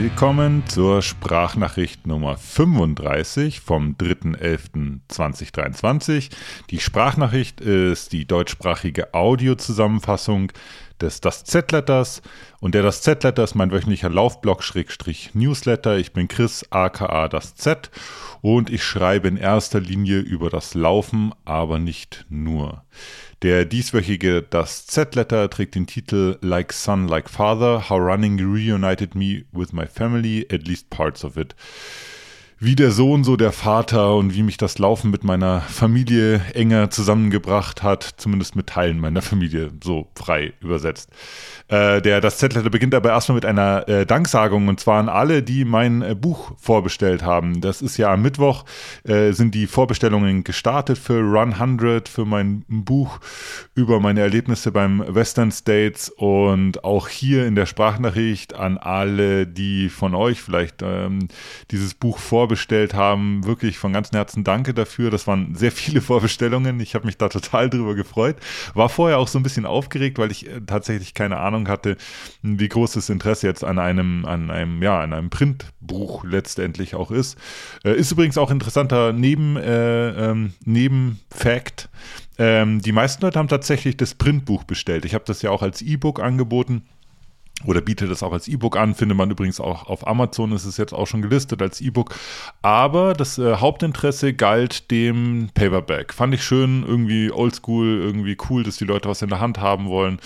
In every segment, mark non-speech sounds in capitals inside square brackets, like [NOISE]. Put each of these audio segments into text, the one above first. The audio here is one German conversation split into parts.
Willkommen zur Sprachnachricht Nummer 35 vom 3.11.2023. Die Sprachnachricht ist die deutschsprachige Audiozusammenfassung des Das Z-Letters und der Das Z-Letter ist mein wöchentlicher Laufblog-Newsletter. Ich bin Chris aka Das Z und ich schreibe in erster Linie über das Laufen, aber nicht nur. Der dieswöchige Das Z-Letter trägt den Titel Like Son, Like Father, How Running Reunited Me with My Family, at least parts of it wie der Sohn so der Vater und wie mich das Laufen mit meiner Familie enger zusammengebracht hat, zumindest mit Teilen meiner Familie, so frei übersetzt. Äh, der, das Zettel beginnt aber erstmal mit einer äh, Danksagung und zwar an alle, die mein äh, Buch vorbestellt haben. Das ist ja am Mittwoch, äh, sind die Vorbestellungen gestartet für Run 100, für mein Buch über meine Erlebnisse beim Western States und auch hier in der Sprachnachricht an alle, die von euch vielleicht ähm, dieses Buch vorbestellt haben. Wirklich von ganzem Herzen danke dafür. Das waren sehr viele [LAUGHS] Vorbestellungen. Ich habe mich da total drüber gefreut. War vorher auch so ein bisschen aufgeregt, weil ich äh, tatsächlich keine Ahnung Ahnung hatte, wie groß das Interesse jetzt an einem, an einem, ja, an einem Printbuch letztendlich auch ist. Äh, ist übrigens auch interessanter Neben, äh, ähm, Nebenfact. Ähm, die meisten Leute haben tatsächlich das Printbuch bestellt. Ich habe das ja auch als E-Book angeboten oder bietet das auch als E-Book an, findet man übrigens auch auf Amazon, ist es jetzt auch schon gelistet als E-Book. Aber das äh, Hauptinteresse galt dem Paperback. Fand ich schön, irgendwie oldschool, irgendwie cool, dass die Leute was in der Hand haben wollen.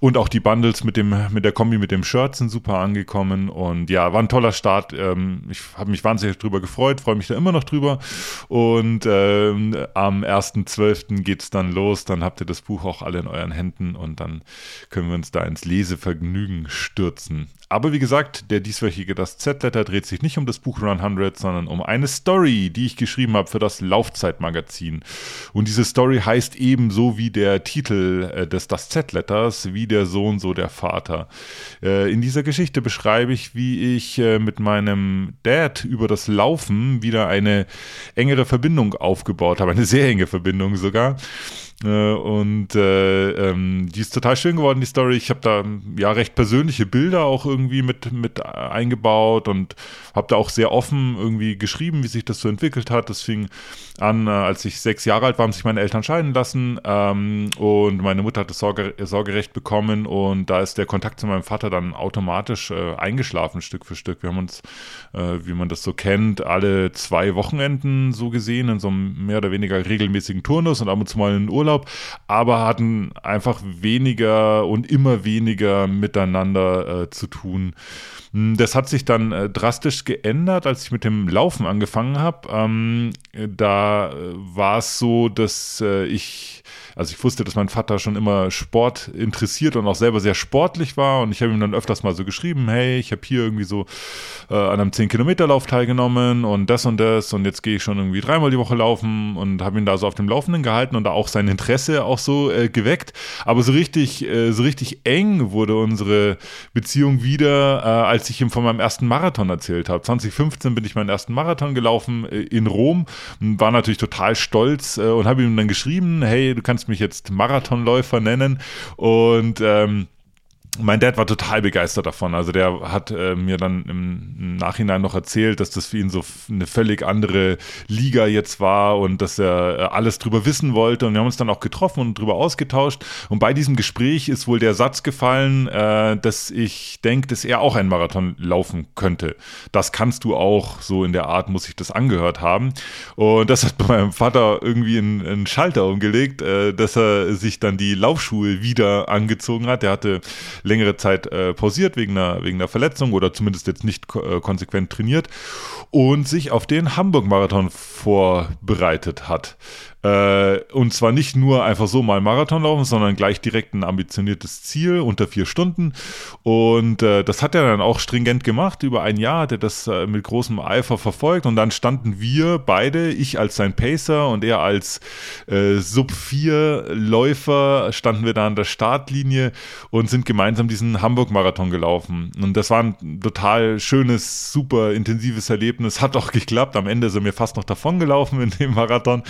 Und auch die Bundles mit, dem, mit der Kombi mit dem Shirt sind super angekommen. Und ja, war ein toller Start. Ähm, ich habe mich wahnsinnig drüber gefreut, freue mich da immer noch drüber. Und ähm, am 1.12. geht es dann los. Dann habt ihr das Buch auch alle in euren Händen und dann können wir uns da ins Lesevergnügen stürzen. Aber wie gesagt, der dieswöchige Das Z-Letter dreht sich nicht um das Buch Run 100, sondern um eine Story, die ich geschrieben habe für das Laufzeitmagazin. Und diese Story heißt ebenso wie der Titel äh, des Das Z-Letters, wie der Sohn, so der Vater. Äh, in dieser Geschichte beschreibe ich, wie ich äh, mit meinem Dad über das Laufen wieder eine engere Verbindung aufgebaut habe, eine sehr enge Verbindung sogar. Äh, und äh, ähm, die ist total schön geworden, die Story. Ich habe da ja recht persönliche Bilder auch irgendwie mit, mit eingebaut und habe da auch sehr offen irgendwie geschrieben, wie sich das so entwickelt hat. Das fing an, äh, als ich sechs Jahre alt war, haben sich meine Eltern scheiden lassen ähm, und meine Mutter hat das Sorge, Sorgerecht bekommen und da ist der Kontakt zu meinem Vater dann automatisch äh, eingeschlafen, Stück für Stück. Wir haben uns, äh, wie man das so kennt, alle zwei Wochenenden so gesehen in so einem mehr oder weniger regelmäßigen Turnus und ab und zu mal in Urlaub Urlaub, aber hatten einfach weniger und immer weniger miteinander äh, zu tun. Hm, das hat sich dann äh, drastisch geändert, als ich mit dem Laufen angefangen habe. Ähm, da äh, war es so, dass äh, ich, also ich wusste, dass mein Vater schon immer Sport interessiert und auch selber sehr sportlich war. Und ich habe ihm dann öfters mal so geschrieben, hey, ich habe hier irgendwie so äh, an einem 10-Kilometer-Lauf teilgenommen und das und das und jetzt gehe ich schon irgendwie dreimal die Woche laufen und habe ihn da so auf dem Laufenden gehalten und da auch sein Interesse auch so äh, geweckt. Aber so richtig, äh, so richtig eng wurde unsere Beziehung wieder, als als ich ihm von meinem ersten Marathon erzählt habe. 2015 bin ich meinen ersten Marathon gelaufen äh, in Rom, war natürlich total stolz äh, und habe ihm dann geschrieben, hey, du kannst mich jetzt Marathonläufer nennen und ähm, mein Dad war total begeistert davon. Also der hat äh, mir dann im, Nachhinein noch erzählt, dass das für ihn so eine völlig andere Liga jetzt war und dass er äh, alles drüber wissen wollte. Und wir haben uns dann auch getroffen und drüber ausgetauscht. Und bei diesem Gespräch ist wohl der Satz gefallen, äh, dass ich denke, dass er auch einen Marathon laufen könnte. Das kannst du auch, so in der Art muss ich das angehört haben. Und das hat bei meinem Vater irgendwie einen, einen Schalter umgelegt, äh, dass er sich dann die Laufschuhe wieder angezogen hat. Der hatte längere Zeit äh, pausiert wegen einer, wegen einer Verletzung oder zumindest jetzt nicht äh, konsequent trainiert und sich auf den Hamburg-Marathon vorbereitet hat. Äh, und zwar nicht nur einfach so mal Marathon laufen, sondern gleich direkt ein ambitioniertes Ziel unter vier Stunden. Und äh, das hat er dann auch stringent gemacht. Über ein Jahr hat er das äh, mit großem Eifer verfolgt. Und dann standen wir beide, ich als sein Pacer und er als äh, Sub-4-Läufer, standen wir da an der Startlinie und sind gemeinsam diesen Hamburg-Marathon gelaufen. Und das war ein total schönes, super intensives Erlebnis. Hat auch geklappt. Am Ende sind wir fast noch davon gelaufen in dem Marathon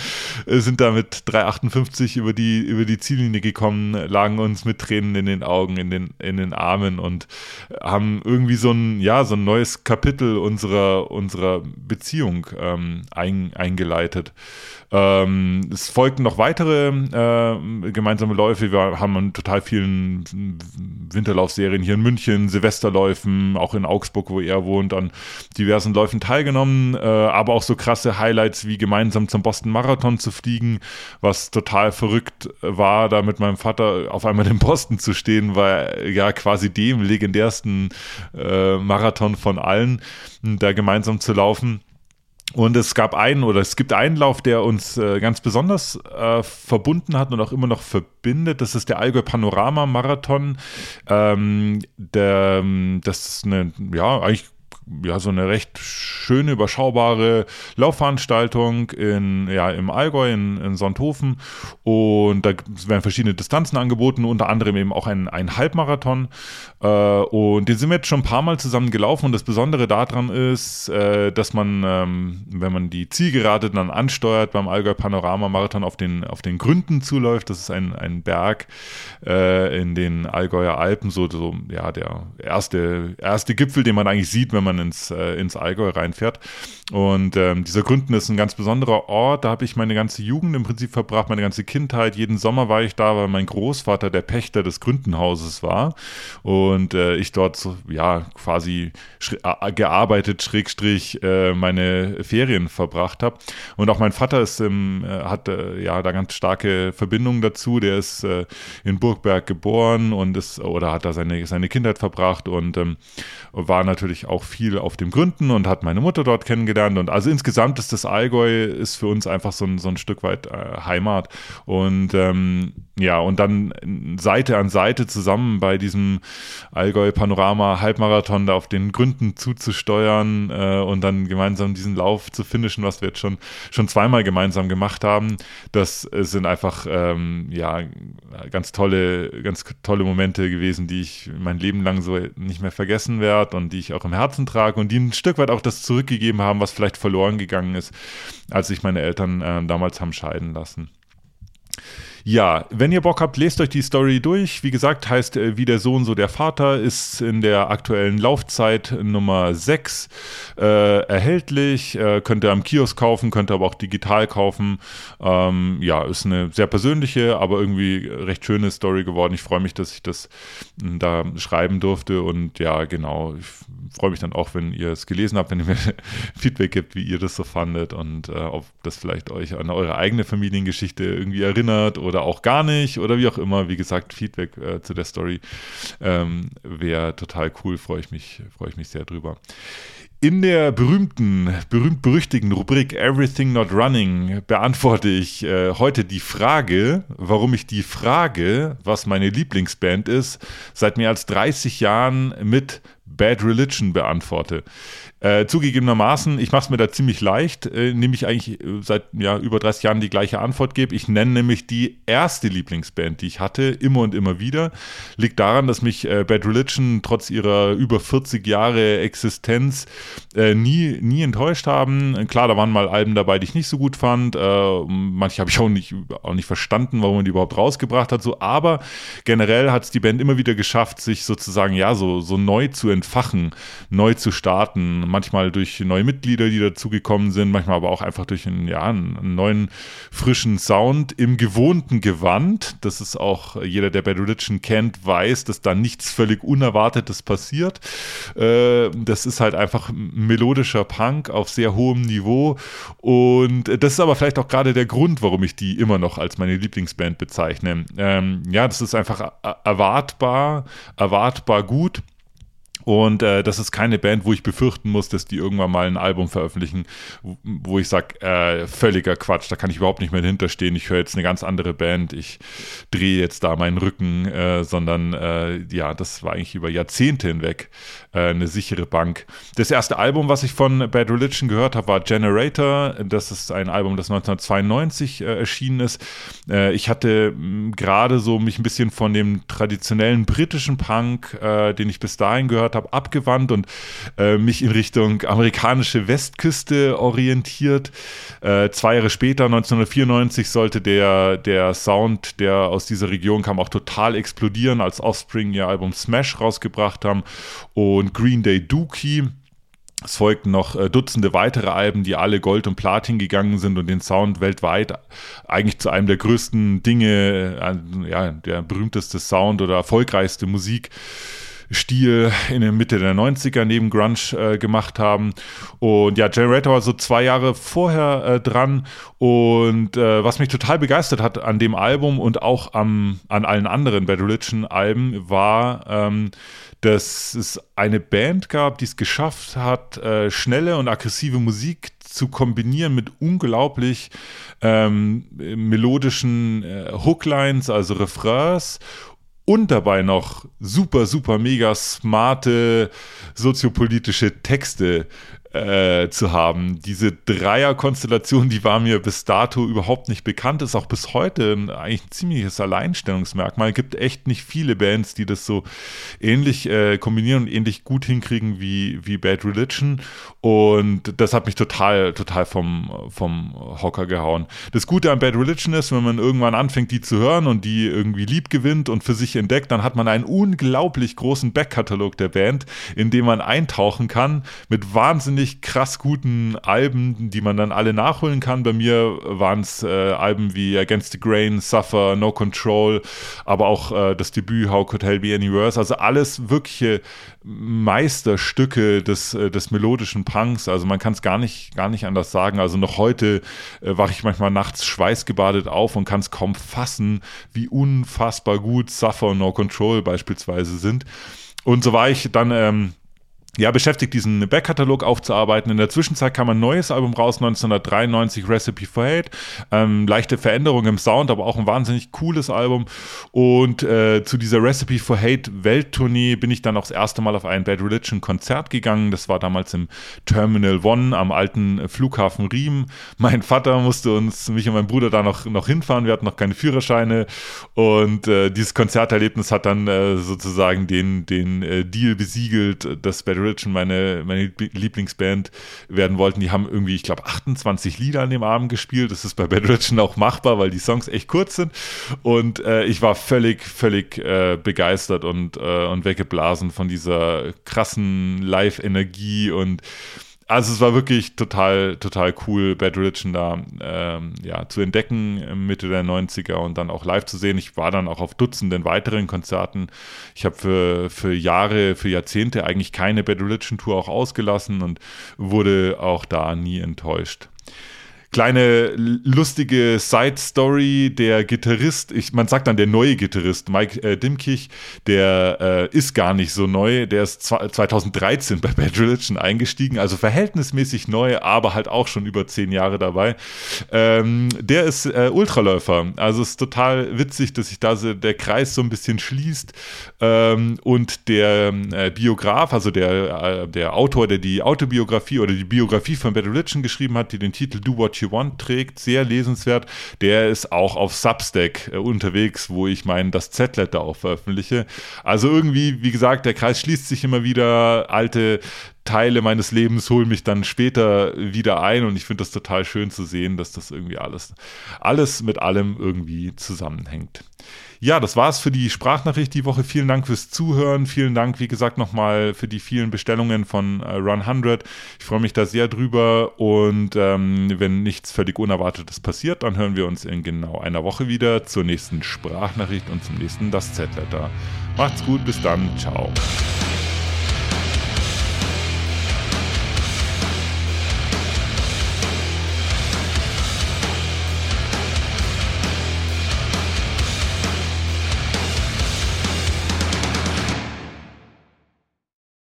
sind da mit 3,58 über die, über die Ziellinie gekommen, lagen uns mit Tränen in den Augen, in den, in den Armen und haben irgendwie so ein, ja, so ein neues Kapitel unserer, unserer Beziehung ähm, ein, eingeleitet. Ähm, es folgten noch weitere äh, gemeinsame Läufe. Wir haben an total vielen Winterlaufserien hier in München, Silvesterläufen, auch in Augsburg, wo er wohnt, an diversen Läufen teilgenommen. Äh, aber auch so krasse Highlights wie gemeinsam zum Boston Marathon zu fliegen, was total verrückt war, da mit meinem Vater auf einmal in Boston zu stehen, weil ja quasi dem legendärsten äh, Marathon von allen, da gemeinsam zu laufen. Und es gab einen oder es gibt einen Lauf, der uns äh, ganz besonders äh, verbunden hat und auch immer noch verbindet. Das ist der Allgäu Panorama Marathon. Ähm, der, ähm, das ist eine, ja, eigentlich ja, so eine recht schöne, überschaubare Laufveranstaltung in, ja, im Allgäu, in, in Sonthofen. Und da werden verschiedene Distanzen angeboten, unter anderem eben auch ein, ein Halbmarathon. Äh, und den sind wir jetzt schon ein paar Mal zusammen gelaufen. Und das Besondere daran ist, äh, dass man, ähm, wenn man die Zielgerade dann ansteuert, beim Allgäu Panorama Marathon auf den, auf den Gründen zuläuft. Das ist ein, ein Berg äh, in den Allgäuer Alpen, so, so ja, der erste, erste Gipfel, den man eigentlich sieht, wenn man ins, äh, ins Allgäu reinfährt. Und ähm, dieser Gründen ist ein ganz besonderer Ort. Da habe ich meine ganze Jugend im Prinzip verbracht, meine ganze Kindheit. Jeden Sommer war ich da, weil mein Großvater der Pächter des Gründenhauses war. Und äh, ich dort so, ja quasi gearbeitet, Schrägstrich, äh, meine Ferien verbracht habe. Und auch mein Vater ist im, äh, hat äh, ja da ganz starke Verbindungen dazu. Der ist äh, in Burgberg geboren und ist oder hat da seine, seine Kindheit verbracht und ähm, war natürlich auch viel auf dem Gründen und hat meine Mutter dort kennengelernt. Und also insgesamt ist das Allgäu ist für uns einfach so ein, so ein Stück weit äh, Heimat. Und ähm, ja, und dann Seite an Seite zusammen bei diesem Allgäu Panorama Halbmarathon da auf den Gründen zuzusteuern äh, und dann gemeinsam diesen Lauf zu finishen, was wir jetzt schon, schon zweimal gemeinsam gemacht haben. Das sind einfach ähm, ja ganz tolle, ganz tolle Momente gewesen, die ich mein Leben lang so nicht mehr vergessen werde und die ich auch im Herzen trage und die ein Stück weit auch das zurückgegeben haben, was vielleicht verloren gegangen ist, als sich meine Eltern äh, damals haben scheiden lassen. Ja, wenn ihr Bock habt, lest euch die Story durch. Wie gesagt, heißt äh, Wie der Sohn, so der Vater, ist in der aktuellen Laufzeit Nummer 6 äh, erhältlich. Äh, könnt ihr am Kiosk kaufen, könnt ihr aber auch digital kaufen. Ähm, ja, ist eine sehr persönliche, aber irgendwie recht schöne Story geworden. Ich freue mich, dass ich das hm, da schreiben durfte und ja, genau. Ich freue mich dann auch, wenn ihr es gelesen habt, wenn ihr mir [LAUGHS] Feedback gibt, wie ihr das so fandet und äh, ob das vielleicht euch an eure eigene Familiengeschichte irgendwie erinnert oder auch gar nicht oder wie auch immer. Wie gesagt, Feedback äh, zu der Story ähm, wäre total cool, freue ich mich, freue ich mich sehr drüber. In der berühmten, berühmt-berüchtigten Rubrik Everything Not Running beantworte ich äh, heute die Frage, warum ich die Frage, was meine Lieblingsband ist, seit mehr als 30 Jahren mit Bad Religion beantworte. Äh, zugegebenermaßen, ich mache es mir da ziemlich leicht, äh, indem ich eigentlich äh, seit ja, über 30 Jahren die gleiche Antwort gebe. Ich nenne nämlich die erste Lieblingsband, die ich hatte, immer und immer wieder. Liegt daran, dass mich äh, Bad Religion trotz ihrer über 40 Jahre Existenz äh, nie, nie enttäuscht haben. Klar, da waren mal Alben dabei, die ich nicht so gut fand. Äh, manche habe ich auch nicht, auch nicht verstanden, warum man die überhaupt rausgebracht hat. So, aber generell hat es die Band immer wieder geschafft, sich sozusagen ja so, so neu zu entfachen, neu zu starten manchmal durch neue Mitglieder, die dazugekommen sind, manchmal aber auch einfach durch einen, ja, einen neuen, frischen Sound im gewohnten Gewand. Das ist auch jeder, der Bad Religion kennt, weiß, dass da nichts völlig Unerwartetes passiert. Äh, das ist halt einfach melodischer Punk auf sehr hohem Niveau. Und das ist aber vielleicht auch gerade der Grund, warum ich die immer noch als meine Lieblingsband bezeichne. Ähm, ja, das ist einfach erwartbar, erwartbar gut. Und äh, das ist keine Band, wo ich befürchten muss, dass die irgendwann mal ein Album veröffentlichen, wo ich sage, äh, völliger Quatsch, da kann ich überhaupt nicht mehr hinterstehen. Ich höre jetzt eine ganz andere Band, ich drehe jetzt da meinen Rücken, äh, sondern äh, ja, das war eigentlich über Jahrzehnte hinweg äh, eine sichere Bank. Das erste Album, was ich von Bad Religion gehört habe, war Generator. Das ist ein Album, das 1992 äh, erschienen ist. ich hatte gerade so mich ein bisschen von dem traditionellen britischen Punk, den ich bis dahin gehört gehört habe, abgewandt und äh, mich in Richtung amerikanische Westküste orientiert. Äh, zwei Jahre später, 1994, sollte der, der Sound, der aus dieser Region kam, auch total explodieren, als Offspring ihr Album Smash rausgebracht haben und Green Day Dookie. Es folgten noch äh, Dutzende weitere Alben, die alle Gold und Platin gegangen sind und den Sound weltweit eigentlich zu einem der größten Dinge, äh, ja, der berühmteste Sound oder erfolgreichste Musik Stil in der Mitte der 90er neben Grunge äh, gemacht haben. Und ja, Generator war so zwei Jahre vorher äh, dran. Und äh, was mich total begeistert hat an dem Album und auch am, an allen anderen Bad Religion Alben war, ähm, dass es eine Band gab, die es geschafft hat, äh, schnelle und aggressive Musik zu kombinieren mit unglaublich ähm, melodischen äh, Hooklines, also Refrains und dabei noch super, super, mega smarte soziopolitische Texte äh, zu haben. Diese Dreierkonstellation, die war mir bis dato überhaupt nicht bekannt, ist auch bis heute eigentlich ein ziemliches Alleinstellungsmerkmal. Es gibt echt nicht viele Bands, die das so ähnlich äh, kombinieren und ähnlich gut hinkriegen wie, wie Bad Religion. Und das hat mich total, total vom, vom Hocker gehauen. Das Gute an Bad Religion ist, wenn man irgendwann anfängt, die zu hören und die irgendwie lieb gewinnt und für sich entdeckt, dann hat man einen unglaublich großen Backkatalog der Band, in dem man eintauchen kann mit wahnsinnig wahnsinnig krass guten Alben, die man dann alle nachholen kann. Bei mir waren es äh, Alben wie Against the Grain, Suffer, No Control, aber auch äh, das Debüt How Could Hell Be Any Worse. Also alles wirkliche Meisterstücke des, äh, des melodischen Punks. Also man kann es gar nicht, gar nicht anders sagen. Also noch heute äh, wache ich manchmal nachts schweißgebadet auf und kann es kaum fassen, wie unfassbar gut Suffer und No Control beispielsweise sind. Und so war ich dann ähm, ja, beschäftigt, diesen Backkatalog aufzuarbeiten. In der Zwischenzeit kam ein neues Album raus, 1993, Recipe for Hate. Ähm, leichte Veränderung im Sound, aber auch ein wahnsinnig cooles Album. Und äh, zu dieser Recipe for Hate Welttournee bin ich dann auch das erste Mal auf ein Bad Religion Konzert gegangen. Das war damals im Terminal One am alten Flughafen Riem. Mein Vater musste uns, mich und mein Bruder da noch, noch hinfahren. Wir hatten noch keine Führerscheine. Und äh, dieses Konzerterlebnis hat dann äh, sozusagen den, den äh, Deal besiegelt, dass Bad Religion meine, meine Lieblingsband werden wollten. Die haben irgendwie, ich glaube, 28 Lieder an dem Abend gespielt. Das ist bei Bad Religion [LAUGHS] auch machbar, weil die Songs echt kurz sind. Und äh, ich war völlig, völlig äh, begeistert und, äh, und weggeblasen von dieser krassen Live-Energie und also es war wirklich total, total cool, Bad Religion da ähm, ja, zu entdecken Mitte der 90er und dann auch live zu sehen. Ich war dann auch auf Dutzenden weiteren Konzerten. Ich habe für, für Jahre, für Jahrzehnte eigentlich keine Bad Religion Tour auch ausgelassen und wurde auch da nie enttäuscht kleine lustige Side-Story. Der Gitarrist, ich, man sagt dann der neue Gitarrist, Mike äh, Dimkich, der äh, ist gar nicht so neu. Der ist 2013 bei Bad Religion eingestiegen, also verhältnismäßig neu, aber halt auch schon über zehn Jahre dabei. Ähm, der ist äh, Ultraläufer. Also es ist total witzig, dass sich da so der Kreis so ein bisschen schließt. Ähm, und der äh, Biograf, also der, äh, der Autor, der die Autobiografie oder die Biografie von Bad Religion geschrieben hat, die den Titel Do What You Want trägt, sehr lesenswert. Der ist auch auf Substack äh, unterwegs, wo ich mein das Z-Letter auch veröffentliche. Also irgendwie, wie gesagt, der Kreis schließt sich immer wieder. Alte Teile meines Lebens holen mich dann später wieder ein und ich finde das total schön zu sehen, dass das irgendwie alles, alles mit allem irgendwie zusammenhängt. Ja, das war's für die Sprachnachricht die Woche. Vielen Dank fürs Zuhören. Vielen Dank, wie gesagt, nochmal für die vielen Bestellungen von äh, Run 100. Ich freue mich da sehr drüber und ähm, wenn nichts völlig Unerwartetes passiert, dann hören wir uns in genau einer Woche wieder zur nächsten Sprachnachricht und zum nächsten Das Z-Letter. Macht's gut, bis dann, ciao.